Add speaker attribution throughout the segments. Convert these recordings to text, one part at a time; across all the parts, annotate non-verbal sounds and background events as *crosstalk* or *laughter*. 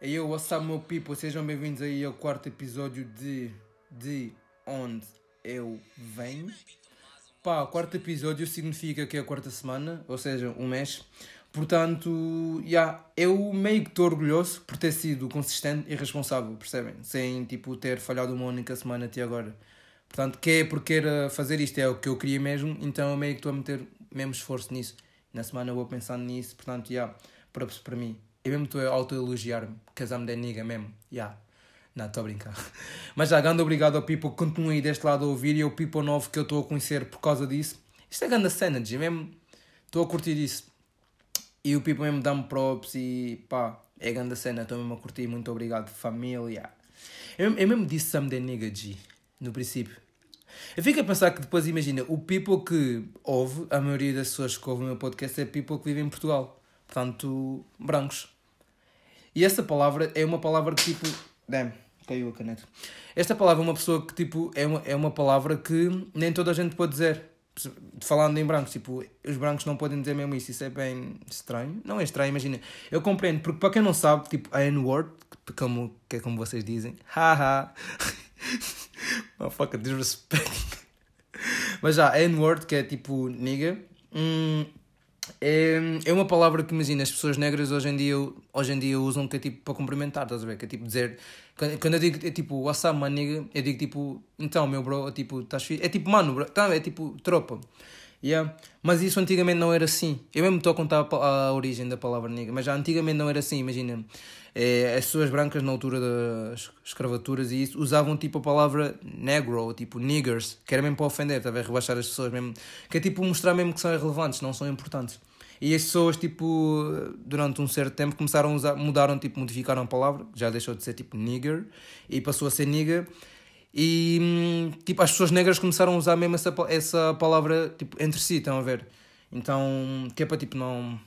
Speaker 1: E eu, what's up, meu people? Sejam bem-vindos aí ao quarto episódio de De Onde Eu Venho. Pá, quarto episódio significa que é a quarta semana, ou seja, um mês. Portanto, yeah, eu meio que estou orgulhoso por ter sido consistente e responsável, percebem? Sem, tipo, ter falhado uma única semana até agora. Portanto, que é porque era fazer isto, é o que eu queria mesmo, então eu meio que estou a meter mesmo esforço nisso. Na semana eu vou pensando nisso, portanto, yeah, para, para mim. Eu mesmo estou a auto-elogiar-me, casar-me de nigga mesmo, yeah. Não, estou a brincar. *laughs* Mas já, grande obrigado ao people que continua aí deste lado a ouvir e ao people novo que eu estou a conhecer por causa disso. Isto é grande cena, mesmo estou a curtir isso. E o people mesmo dá-me props e pá, é grande cena, estou mesmo a curtir, muito obrigado, família. Eu, eu mesmo disse some de nigga G, no princípio. Eu fico a pensar que depois, imagina, o people que ouve, a maioria das pessoas que ouvem o meu podcast é people que vive em Portugal. Portanto, brancos. E essa palavra é uma palavra que tipo. Damn, caiu a caneta. Esta palavra é uma pessoa que tipo. É uma, é uma palavra que nem toda a gente pode dizer. Falando em brancos, tipo, os brancos não podem dizer mesmo isso. Isso é bem estranho. Não é estranho, imagina. Eu compreendo, porque para quem não sabe, tipo, a N-word, como, que é como vocês dizem, haha. *laughs* Motherfucker, disrespect. Mas já, a N-word, que é tipo nigga, hum, é, é uma palavra que imagina, as pessoas negras hoje em dia, hoje em dia usam que é tipo para cumprimentar, estás a ver? Que é tipo dizer. Quando eu digo é tipo what's up, man, nigga, eu digo tipo então, meu bro, é tipo, estás fixe? É tipo mano, bro, tá, é tipo tropa. Yeah. Mas isso antigamente não era assim. Eu mesmo estou a contar a, a, origem da palavra nigga, mas já antigamente não era assim, imagina. É, as pessoas brancas na altura das escravaturas e isso usavam tipo a palavra negro, tipo niggers, que era mesmo para ofender, a ver? Rebaixar as pessoas mesmo, que é tipo mostrar mesmo que são irrelevantes, não são importantes. E as pessoas, tipo, durante um certo tempo começaram a usar, mudaram, tipo, modificaram a palavra, já deixou de ser tipo nigger e passou a ser nigga. E, tipo, as pessoas negras começaram a usar mesmo essa, essa palavra, tipo, entre si, estão a ver? Então, que é para, tipo, não...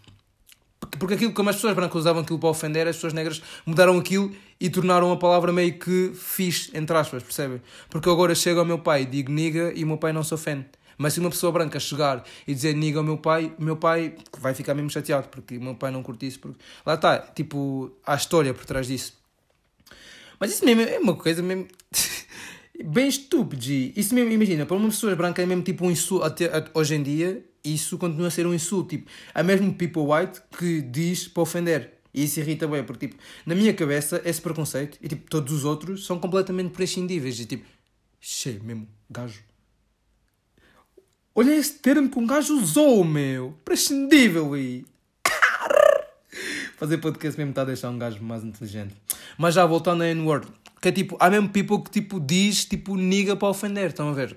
Speaker 1: Porque aquilo, como as pessoas brancas usavam aquilo para ofender, as pessoas negras mudaram aquilo e tornaram a palavra meio que fixe, entre aspas, percebem? Porque agora chego ao meu pai digo nigga e o meu pai não se ofende. Mas se uma pessoa branca chegar e dizer niga ao meu pai, o meu pai vai ficar mesmo chateado, porque o meu pai não curte isso. Porque... Lá está, tipo, há história por trás disso. Mas isso mesmo é uma coisa mesmo. *laughs* bem estúpido. Isso mesmo, imagina, para uma pessoa branca é mesmo tipo um insulto. Até, hoje em dia, isso continua a ser um insulto. Tipo, há mesmo people white que diz para ofender. E isso irrita bem, porque tipo, na minha cabeça, esse preconceito e tipo, todos os outros são completamente prescindíveis. E tipo, cheio mesmo, gajo Olha esse termo que um gajo usou, meu. Prescindível aí. *laughs* Fazer podcast mesmo está a deixar um gajo mais inteligente. Mas já voltando a N-word. Que é tipo, há mesmo people que tipo diz tipo nigga para ofender, estão a ver?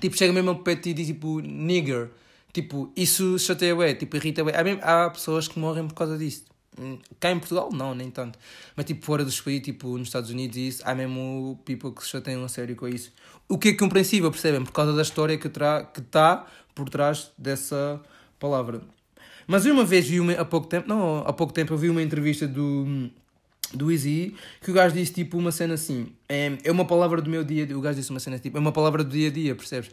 Speaker 1: Tipo, chega mesmo ao pé e diz tipo nigger. Tipo, isso chateia bem, tipo, irrita bem. Há, há pessoas que morrem por causa disso. Cá em Portugal, não, nem tanto. Mas tipo, fora dos países, tipo, nos Estados Unidos isso, há mesmo people que se chateiam a sério com isso. O que é compreensível, percebem? Por causa da história que está tá por trás dessa palavra. Mas eu uma vez vi uma, há pouco tempo, não, há pouco tempo eu vi uma entrevista do do Easy, que o gajo disse tipo uma cena assim: é, é uma palavra do meu dia a dia. O gajo disse uma cena tipo: é uma palavra do dia a dia, percebes?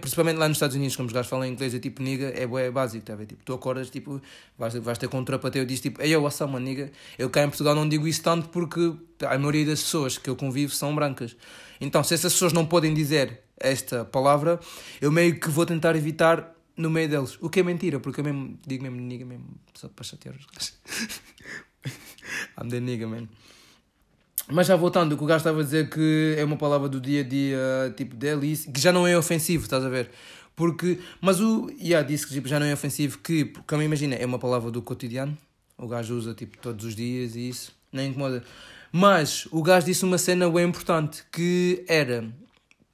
Speaker 1: Principalmente lá nos Estados Unidos, como os gajos falam inglês, é tipo nigga, é, é básico, tá? Tipo, tu acordas, tipo, vais, vais ter com um trapateu, diz tipo, ei, eu, what's up, nigga? Eu cá em Portugal não digo isso tanto porque a maioria das pessoas que eu convivo são brancas. Então, se essas pessoas não podem dizer esta palavra, eu meio que vou tentar evitar no meio deles. O que é mentira, porque eu mesmo digo mesmo nigga mesmo, só para chatear os gajos. *laughs* I'm the nigga, man. Mas já voltando, o que o gajo estava a dizer que é uma palavra do dia a dia, tipo dele, que já não é ofensivo, estás a ver? Porque, mas o, yeah, disse que tipo, já não é ofensivo, que, como imagina, é uma palavra do cotidiano, o gajo usa tipo todos os dias e isso, nem incomoda. Mas o gajo disse uma cena bem importante, que era,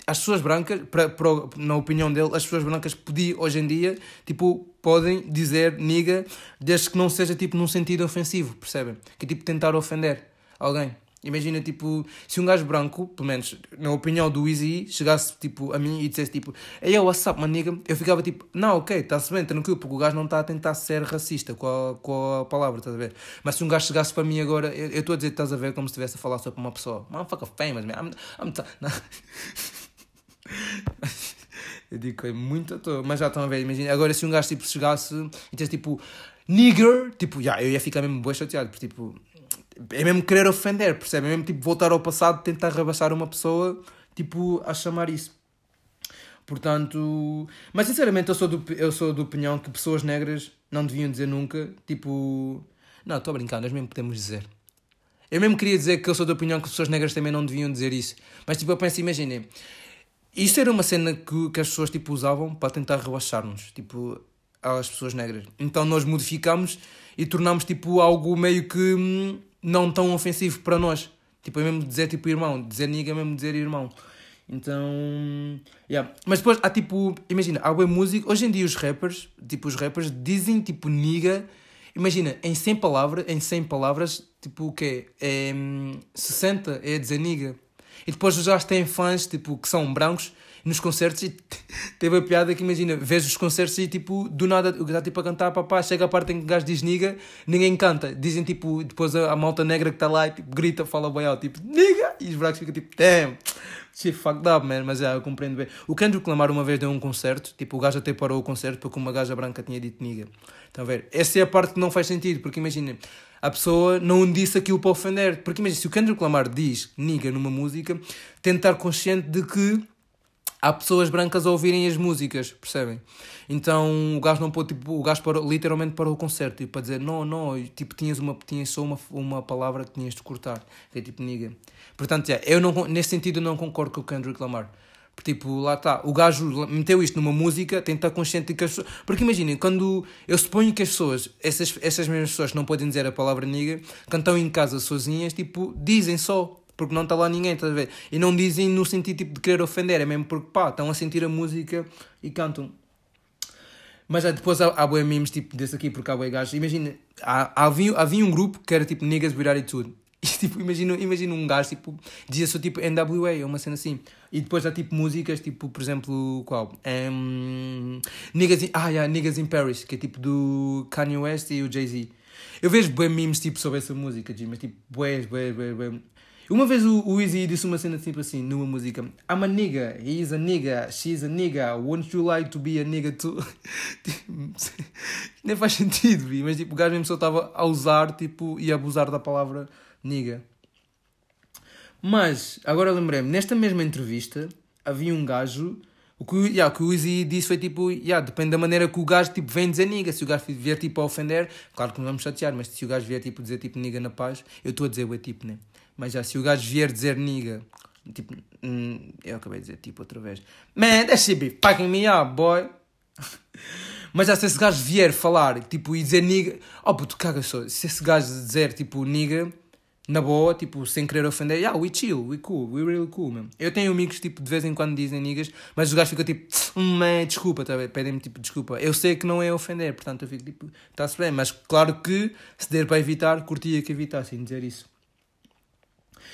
Speaker 1: as pessoas brancas, pra, pra, na opinião dele, as pessoas brancas podiam, hoje em dia, tipo, podem dizer niga, desde que não seja tipo num sentido ofensivo, percebem? Que é tipo tentar ofender alguém. Imagina, tipo, se um gajo branco, pelo menos na opinião do Easy, chegasse tipo, a mim e dissesse tipo, Ei, what's up, maniga? Eu ficava tipo, não, ok, está-se bem, tranquilo, porque o gajo não está a tentar ser racista com a, com a palavra, estás a ver? Mas se um gajo chegasse para mim agora, eu estou a dizer, estás a ver, como se estivesse a falar só para uma pessoa, motherfucker famous, man, I'm, I'm *laughs* *laughs* eu digo, é muito à toa, mas já estão a ver, imagina, agora se um gajo tipo chegasse e dissesse tipo, nigger, tipo, yeah, eu ia ficar mesmo bem chateado, porque tipo É mesmo querer ofender, percebe? É mesmo tipo voltar ao passado, tentar rebaixar uma pessoa, tipo, a chamar isso. Portanto, mas sinceramente eu sou do, eu sou da opinião que pessoas negras não deviam dizer nunca, tipo, não, estou a brincar, nós mesmo podemos dizer. Eu mesmo queria dizer que eu sou da opinião que pessoas negras também não deviam dizer isso. Mas tipo, eu penso, imaginem, isso era uma cena que, que as pessoas tipo usavam para tentar relaxar-nos, tipo, às pessoas negras. Então nós modificamos e tornamos tipo algo meio que hum, não tão ofensivo para nós. Tipo, é mesmo dizer tipo irmão, dizer nigga é mesmo dizer irmão. Então, yeah. Mas depois há tipo, imagina, há bem música. Hoje em dia os rappers, tipo, os rappers dizem tipo nigga. Imagina, em 100 palavras, em 100 palavras, tipo o quê? É, 60 hum, é dizer nigga. E depois já têm fãs, tipo, que são brancos nos concertos e teve a piada que imagina, vês os concertos e tipo, do nada o gajo está tipo a cantar, papá, chega a parte em que o gajo diz niga, ninguém canta. Dizem tipo, depois a, a malta negra que está lá e tipo, grita, fala bem alto, tipo, niga, e os brancos ficam tipo, damn, shit fucked up, man, mas já, eu compreendo bem. O Kendrick Lamar uma vez deu um concerto, tipo, o gajo até parou o concerto porque uma gaja branca tinha dito niga. Estão a ver? Essa é a parte que não faz sentido, porque imagina, a pessoa não disse aquilo para ofender. Porque imagina, se o Kendrick Lamar diz niga numa música, tem de estar consciente de que há pessoas brancas a ouvirem as músicas, percebem? Então o gajo não pôde, tipo, o gajo parou, literalmente parou o concerto tipo, para dizer não, não, tipo, tinhas, uma, tinhas só uma, uma palavra que tinhas de cortar, que é tipo niga. Portanto, yeah, eu não, nesse sentido eu não concordo com o Kendrick Lamar. Porque, tipo, lá está, o gajo meteu isto numa música, estar consciente que as pessoas. Porque imaginem, quando eu suponho que as pessoas, essas, essas mesmas pessoas que não podem dizer a palavra niga, cantam em casa sozinhas, tipo, dizem só, porque não está lá ninguém, estás a ver? E não dizem no sentido tipo, de querer ofender, é mesmo porque pá, estão a sentir a música e cantam. Mas depois há, há memes tipo desse aqui, porque há boi gajos. Imagina, havia, havia um grupo que era tipo Niggas with Attitude. *laughs* E tipo, imagina, imagina um gajo tipo, dizia só tipo NWA, uma cena assim. E depois há tipo músicas, tipo, por exemplo, qual? Um, niggas in, ah, yeah, Niggas in Paris, que é tipo do Kanye West e o Jay-Z. Eu vejo bem memes tipo sobre essa música, mas tipo, bué, bué, bué. Uma vez o, o Easy disse uma cena tipo assim, numa música: I'm a nigga, he's a nigga, she's a nigga, won't you like to be a nigga too? *laughs* *laughs* Nem faz sentido, mas tipo, o gajo mesmo só estava a usar tipo, e a abusar da palavra nigga. Mas, agora lembrei-me, nesta mesma entrevista havia um gajo. O que, yeah, o que o Easy disse foi tipo: yeah, depende da maneira que o gajo tipo, vem dizer nigga. Se o gajo vier tipo a ofender, claro que não vamos chatear, mas se o gajo vier tipo dizer tipo nigga na paz, eu estou a dizer o tipo, né? Mas já, se o gajo vier dizer nigga, tipo, hum, eu acabei de dizer tipo outra vez, man, that shit be fucking me up, boy. *laughs* Mas já, se esse gajo vier falar, tipo, e dizer nigga, oh puto, caga só, se esse gajo dizer tipo nigga, na boa, tipo, sem querer ofender, yeah, we chill, we cool, we really cool, mesmo. Eu tenho amigos, tipo, de vez em quando dizem niggas, mas os gajos ficam tipo, man, desculpa, tá pedem-me tipo desculpa. Eu sei que não é ofender, portanto eu fico tipo, está-se bem, mas claro que se der para evitar, curtia que evitassem dizer isso.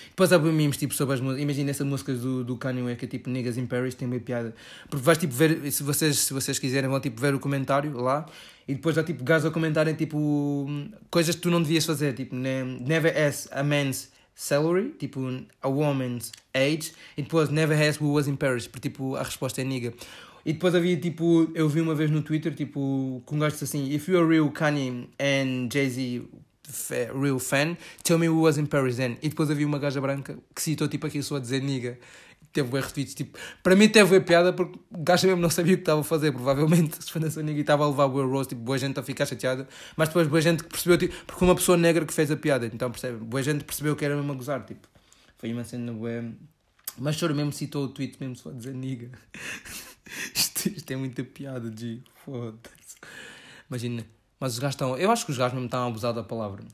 Speaker 1: Depois há memes tipo sobre as músicas. Imagina essa música do, do Kanye West que é tipo Niggas in Paris, tem bem piada. Porque vais tipo ver, se vocês, se vocês quiserem, vão tipo ver o comentário lá e depois há tipo gajos a comentarem tipo coisas que tu não devias fazer. Tipo, never ask a man's salary, tipo a woman's age, e depois never ask who was in Paris, porque tipo a resposta é nigga. E depois havia tipo, eu vi uma vez no Twitter, tipo, com um assim: If you're real Kanye and Jay-Z real fan, tell me who was in Paris then. E depois havia uma gaja branca que citou tipo aquilo só a dizer niga. Teve bem retweets, tipo, para mim teve a piada porque o gajo mesmo não sabia o que estava a fazer, provavelmente, *laughs* se foi nessa niga e estava a levar o roast, tipo, boa gente a ficar chateada, mas depois boa gente que percebeu, tipo, porque uma pessoa negra que fez a piada, então percebe, boa gente percebeu que era mesmo a gozar, tipo, foi uma cena boa. Mas choro mesmo citou o tweet mesmo só a dizer niga. *laughs* isto, isto é muita piada, de foda-se. Imagina, mas os gajos estão. Eu acho que os gajos mesmo estão a abusar da palavra.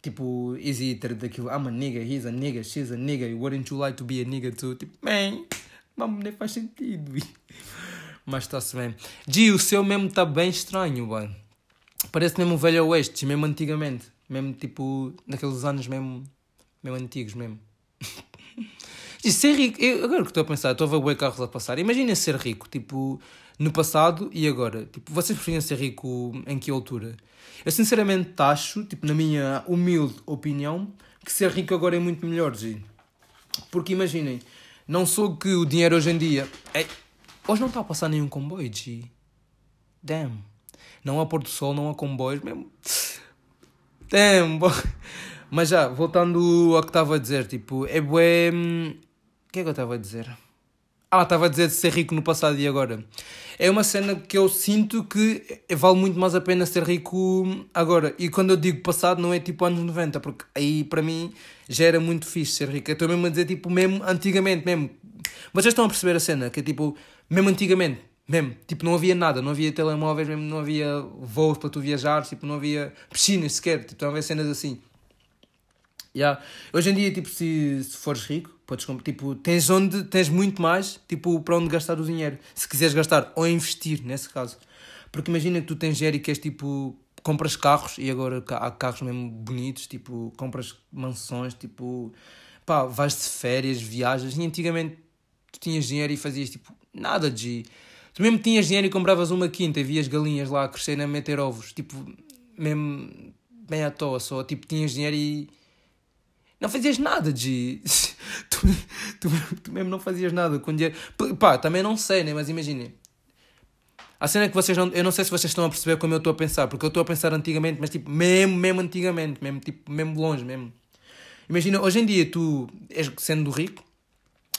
Speaker 1: Tipo, easy ter daquilo. I'm a nigga, he's a nigga, she's a nigga. Wouldn't you like to be a nigga too? Tipo, man, mano, nem faz sentido. *laughs* Mas está-se bem. G, o seu mesmo está bem estranho, mano. Parece mesmo um velho oeste, mesmo antigamente. Mesmo tipo, naqueles anos mesmo, mesmo antigos mesmo. *laughs* E ser rico, eu, agora que estou a pensar, estou a ver carros a passar. Imagina ser rico, tipo, no passado e agora. Tipo, vocês preferiam ser rico em que altura? Eu sinceramente acho, tipo, na minha humilde opinião, que ser rico agora é muito melhor, G. Porque imaginem, não sou que o dinheiro hoje em dia. É... Hoje não está a passar nenhum comboio, G. Damn. Não há pôr do sol, não há comboios, mesmo. Tem, bom. *laughs* Mas já, voltando ao que estava a dizer, tipo, é bué. hum, O que é que eu estava a dizer? Ah, estava a dizer de ser rico no passado e agora. É uma cena que eu sinto que vale muito mais a pena ser rico agora. E quando eu digo passado, não é tipo anos 90, porque aí para mim já era muito fixe ser rico. Eu estou mesmo a dizer tipo mesmo antigamente, mesmo. Vocês estão a perceber a cena? Que é tipo, mesmo antigamente, mesmo. Tipo, não havia nada, não havia telemóveis, mesmo não havia voos para tu viajar, tipo, não havia piscinas sequer, tipo, não havia cenas assim. Yeah. Hoje em dia, tipo, se, se fores rico, podes tipo, tens onde, tens muito mais, tipo, para onde gastar o dinheiro. Se quiseres gastar ou investir, nesse caso. Porque imagina que tu tens dinheiro e queres, tipo, compras carros e agora há carros mesmo bonitos, tipo, compras mansões, tipo, pá, vais de férias, viajas. E antigamente tu tinhas dinheiro e fazias, tipo, nada de. Tu mesmo tinhas dinheiro e compravas uma quinta e vias galinhas lá a crescer a meter ovos, tipo, mesmo bem à toa, só, tipo, tinhas dinheiro e não fazias nada de. *laughs* tu, tu, tu mesmo não fazias nada com dinheiro. Pá, também não sei, né? Mas imaginem. A cena é que vocês não. Eu não sei se vocês estão a perceber como eu estou a pensar, porque eu estou a pensar antigamente, mas tipo, mesmo, mesmo antigamente, mesmo, tipo, mesmo longe, mesmo. Imagina, hoje em dia tu sendo rico,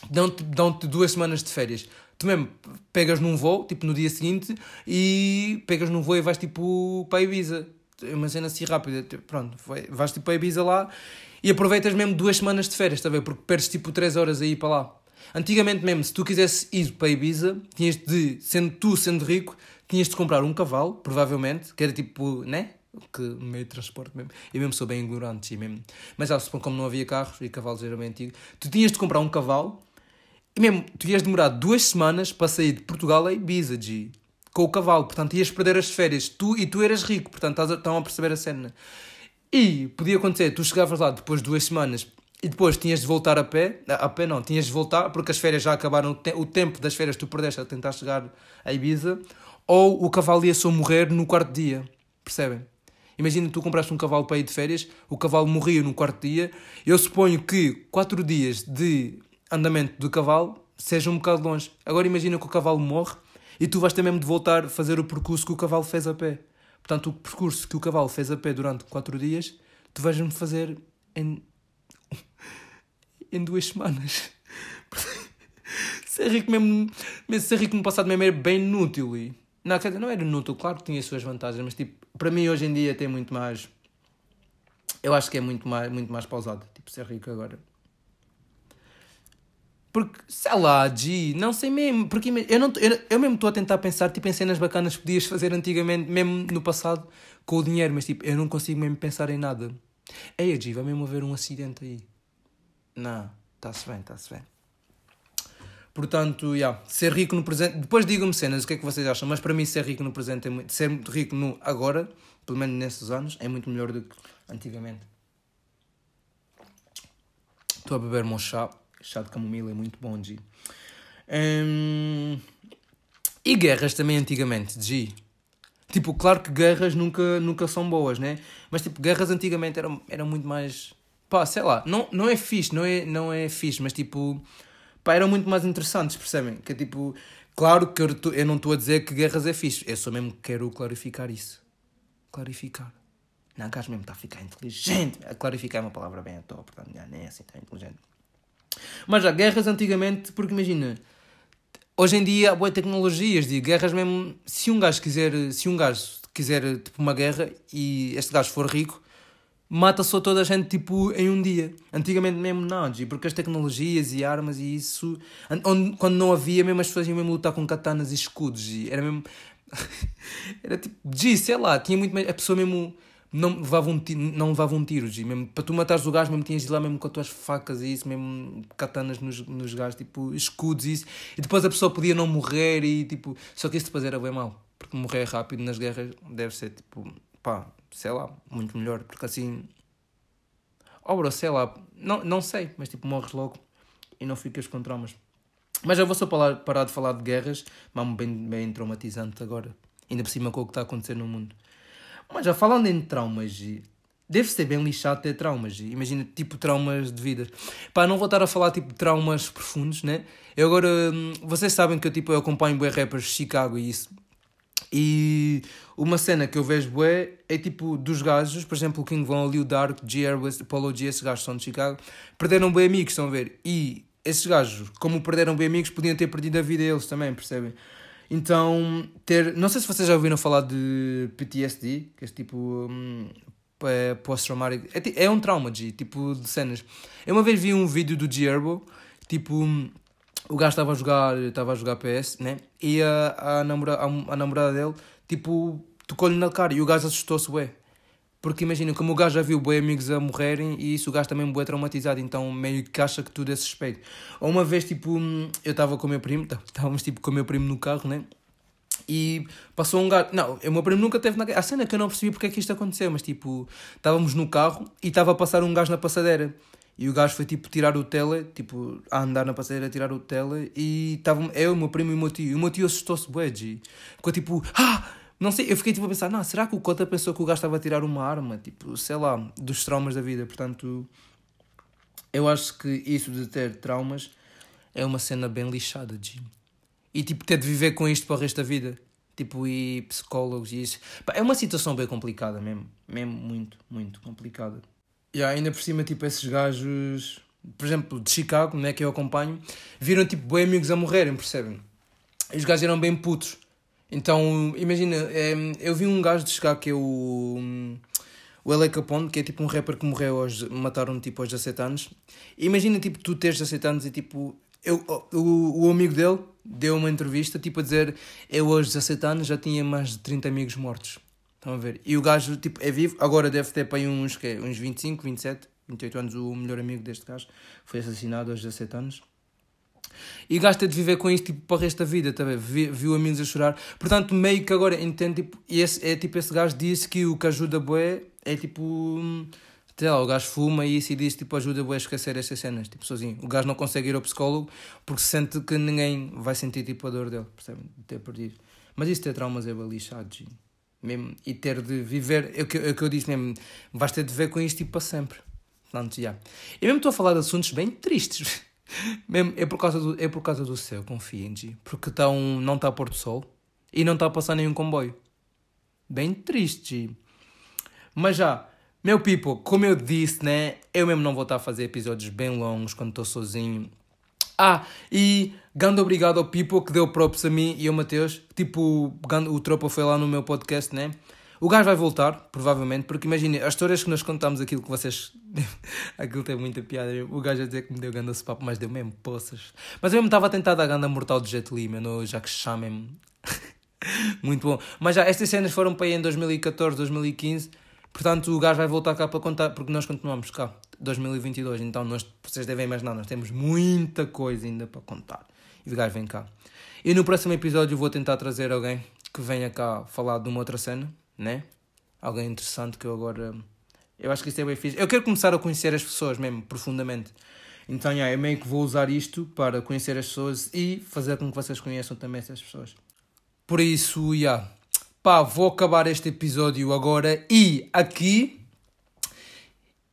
Speaker 1: dão-te dão duas semanas de férias. Tu mesmo pegas num voo, tipo no dia seguinte, e pegas num voo e vais tipo para a Ibiza. É uma cena assim rápida. Pronto, vai- vais tipo para a Ibiza lá e aproveitas mesmo duas semanas de férias, está a ver? Porque perdes tipo três horas a ir para lá. Antigamente mesmo, se tu quisesse ir para Ibiza, tinhas de, sendo tu sendo rico, tinhas de comprar um cavalo, provavelmente, que era tipo, né? Que meio de transporte mesmo. Eu mesmo sou bem ignorante, e mesmo. Mas suponho como não havia carros e cavalos eram bem antigos, tu tinhas de comprar um cavalo e mesmo, tu ias demorar duas semanas para sair de Portugal a Ibiza, G, com o cavalo. Portanto, ias perder as férias. Tu, e tu eras rico, portanto, estão a perceber a cena. E podia acontecer, tu chegavas lá depois de duas semanas e depois tinhas de voltar a pé. A pé não, tinhas de voltar porque as férias já acabaram. O, te- o tempo das férias tu perdeste a tentar chegar a Ibiza. Ou o cavalo ia só morrer no quarto dia. Percebem? Imagina tu compraste um cavalo para ir de férias, o cavalo morria no quarto dia. Eu suponho que quatro dias de andamento do cavalo seja um bocado longe. Agora imagina que o cavalo morre e tu vais mesmo de voltar a fazer o percurso que o cavalo fez a pé. Portanto, o percurso que o cavalo fez a pé durante quatro dias, tu vais me fazer em, *laughs* em duas semanas. *laughs* ser rico mesmo, mesmo ser rico no passado mesmo era bem inútil e não, quer dizer, não era inútil, claro que tinha as suas vantagens, mas tipo, para mim hoje em dia tem muito mais eu acho que é muito mais, muito mais pausado, tipo, ser rico agora. Porque, sei lá, G, não sei mesmo, porque eu, não, eu, eu mesmo estou a tentar pensar tipo, em cenas bacanas que podias fazer antigamente, mesmo no passado, com o dinheiro, mas tipo, eu não consigo mesmo pensar em nada. Ei, G, vai mesmo haver um acidente aí. Não, está-se bem, está-se bem. Portanto, yeah, ser rico no presente. Depois digam-me cenas, o que é que vocês acham? Mas para mim, ser rico no presente é muito. Ser rico no agora, pelo menos nesses anos, é muito melhor do que antigamente. Estou a beber meu chá. Chá de camomila é muito bom, G. Hum, E guerras também antigamente, G. Tipo, claro que guerras nunca, nunca são boas, né? Mas tipo, guerras antigamente eram, eram muito mais. Pá, sei lá, não, não é fixe, não é, não é fixe, mas tipo. Pá, eram muito mais interessantes, percebem? Que é tipo. Claro que eu, eu não estou a dizer que guerras é fixe, eu só mesmo quero clarificar isso. Clarificar. Não, o gajo mesmo está a ficar inteligente. A clarificar é uma palavra bem à toa, portanto, nem é assim tão inteligente. Mas já, guerras antigamente, porque imagina, hoje em dia há boas tecnologias de guerras mesmo. Se um gajo quiser, se um gajo quiser tipo uma guerra e este gajo for rico, mata só toda a gente tipo em um dia. Antigamente mesmo não, porque as tecnologias e armas e isso, onde, quando não havia, mesmo as pessoas iam mesmo lutar com katanas e escudos, G. era mesmo. *laughs* era tipo, G, sei lá, tinha muito mais. A pessoa mesmo não levava tiro, não levava um tiro, G. Mesmo, para tu matares o gajo, mesmo tinhas de ir lá mesmo com as tuas facas e isso, mesmo katanas nos, nos gajos, tipo, escudos e isso. E depois a pessoa podia não morrer e tipo. Só que isso depois era bem mal, porque morrer rápido nas guerras deve ser tipo, pá, sei lá, muito melhor, porque assim. Oh, bro, sei lá, não, não sei, mas tipo, morres logo e não ficas com traumas. Mas já vou só parar, parar de falar de guerras, mas bem, bem traumatizante agora. Ainda por cima com o que está a acontecer no mundo. Mas já falando em traumas, deve ser bem lixado ter traumas. Gi. Imagina, tipo, traumas de vida. Pá, não vou estar a falar, tipo, traumas profundos, né? Eu agora, hum, vocês sabem que eu, tipo, eu acompanho bué rappers de Chicago e isso. E uma cena que eu vejo bué é tipo dos gajos, por exemplo, o King Von o Dark, G. Airways, Polo G, esses gajos são de Chicago, perderam bem amigos, estão a ver? E esses gajos, como perderam bem amigos, podiam ter perdido a vida eles também, percebem? Então, ter. Não sei se vocês já ouviram falar de PTSD, que é tipo. Hum, é post-traumatic. É, é um trauma, de tipo de cenas. Eu uma vez vi um vídeo do Gierbo, tipo. O gajo estava a jogar, estava a jogar PS, né? E a, a, namora, a, a namorada dele, tipo, tocou-lhe na cara e o gajo assustou-se, ué. Porque imagina, como o gajo já viu boi amigos a morrerem e isso o gajo também é traumatizado, então meio que acha que tudo é suspeito. Ou uma vez, tipo, eu estava com o meu primo, estávamos tipo com o meu primo no carro, né? E passou um gajo. Não, o meu primo nunca teve na. A cena que eu não percebi porque é que isto aconteceu, mas tipo, estávamos no carro e estava a passar um gajo na passadeira. E o gajo foi tipo tirar o tele, tipo, a andar na passadeira a tirar o tele e estavam eu, o meu primo e o meu tio. E o meu tio assustou-se, bué, Ficou tipo, ah! Não sei, eu fiquei tipo a pensar, não, será que o Cota pensou que o gajo estava a tirar uma arma? Tipo, sei lá, dos traumas da vida. Portanto, eu acho que isso de ter traumas é uma cena bem lixada, G. E tipo, ter de viver com isto para o resto da vida. Tipo, e psicólogos e isso. É uma situação bem complicada mesmo. Mesmo muito, muito complicada. E ainda por cima, tipo, esses gajos, por exemplo, de Chicago, né, que eu acompanho, viram tipo bem amigos a morrerem, percebem? E os gajos eram bem putos. Então, imagina, é, eu vi um gajo de Chicago que é o. O L.A. Capone, que é tipo um rapper que morreu aos. mataram tipo aos 17 anos. Imagina tipo tu teres 17 anos e tipo. Eu, o, o amigo dele deu uma entrevista tipo a dizer eu aos 17 anos já tinha mais de 30 amigos mortos. Estão a ver? E o gajo, tipo, é vivo, agora deve ter para uns, que uns 25, 27, 28 anos, o melhor amigo deste gajo foi assassinado aos 17 anos. E tem de viver com isto tipo, para o resto da vida, tá viu, amigos a chorar. Portanto, meio que agora entende, tipo, esse, é tipo esse gajo disse que o que ajuda boé é tipo. Sei lá, o gajo fuma e isso e diz tipo ajuda boé a esquecer estas cenas, tipo sozinho. O gajo não consegue ir ao psicólogo porque sente que ninguém vai sentir tipo a dor dele, percebe? De ter perdido. Mas isso ter traumas é lixado, gente. Mesmo, e ter de viver, é o que, é o que eu disse mesmo, vais ter de ver com isto tipo, para sempre. Portanto, já. Eu mesmo estou a falar de assuntos bem tristes. *laughs* *laughs* mesmo, é por causa do, é por causa do céu, confiem, G. Porque tá um, não está a pôr do sol e não está a passar nenhum comboio. Bem triste. Mas já, meu people, como eu disse, né? Eu mesmo não vou estar a fazer episódios bem longos quando estou sozinho. Ah, e grande obrigado ao Pipo que deu props a mim e ao Mateus. Tipo, o Tropa foi lá no meu podcast, né? O gajo vai voltar, provavelmente, porque imagine, as histórias que nós contamos, aquilo que vocês. *laughs* aquilo tem muita piada. O gajo a dizer que me deu ganda papo, mas deu mesmo poças. Mas eu mesmo estava a tentar dar ganda mortal de Jet Li, já que chamem *laughs* Muito bom. Mas já, estas cenas foram para aí em 2014, 2015. Portanto, o gajo vai voltar cá para contar, porque nós continuamos cá. 2022. Então, nós, vocês devem imaginar, nós temos muita coisa ainda para contar. E o gajo vem cá. E no próximo episódio vou tentar trazer alguém que venha cá falar de uma outra cena, né? Alguém interessante que eu agora. Eu acho que isso é bem fixe. Eu quero começar a conhecer as pessoas mesmo, profundamente. Então, yeah, eu meio que vou usar isto para conhecer as pessoas e fazer com que vocês conheçam também essas pessoas. Por isso, yeah. Pá, vou acabar este episódio agora e aqui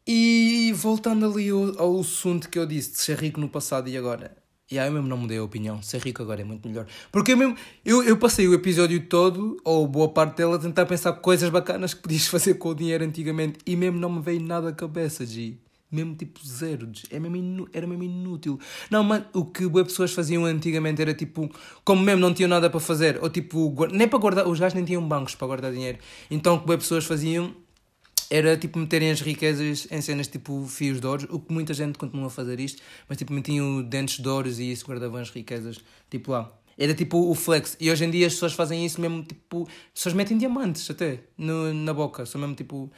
Speaker 1: e voltando ali ao, ao assunto que eu disse de ser rico no passado e agora. E aí eu mesmo não mudei a opinião. Ser rico agora é muito melhor. Porque eu mesmo. Eu, eu passei o episódio todo, ou boa parte dele, a tentar pensar coisas bacanas que podias *laughs* fazer com o dinheiro antigamente. E mesmo não me veio nada à cabeça, G. Mesmo tipo zero. G. É mesmo inu... Era mesmo inútil. Não, mas o que as pessoas faziam antigamente era tipo. Como mesmo não tinham nada para fazer. Ou tipo. Nem para guardar. Os gajos nem tinham bancos para guardar dinheiro. Então o que as pessoas faziam era tipo meterem as riquezas em cenas tipo fios de ouros, o que muita gente continua a fazer isto, mas tipo metiam dentes de ouros e isso guardavam as riquezas tipo lá. Era tipo o flex. E hoje em dia as pessoas fazem isso mesmo tipo. As pessoas metem diamantes até no, na boca. São mesmo tipo.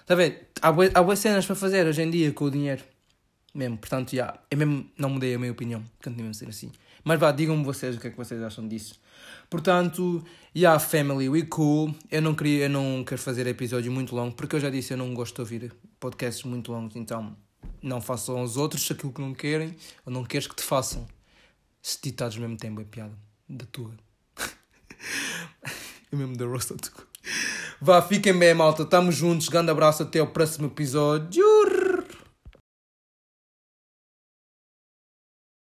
Speaker 1: Está a ver? Há boas cenas para fazer hoje em dia com o dinheiro. Mesmo. Portanto, já. Eu mesmo não mudei a minha opinião. Continuo a ser assim. Mas vá, digam-me vocês o que é que vocês acham disso. Portanto, yeah, family, we cool. Eu não queria, eu não quero fazer episódio muito longo, porque eu já disse, eu não gosto de ouvir podcasts muito longos, então não façam aos outros aquilo que não querem, ou não queres que te façam. Se ditados mesmo têm boa piada. Da tua. *laughs* eu mesmo da rosta Vá, fiquem bem, malta. Estamos juntos. Grande abraço. Até o próximo episódio.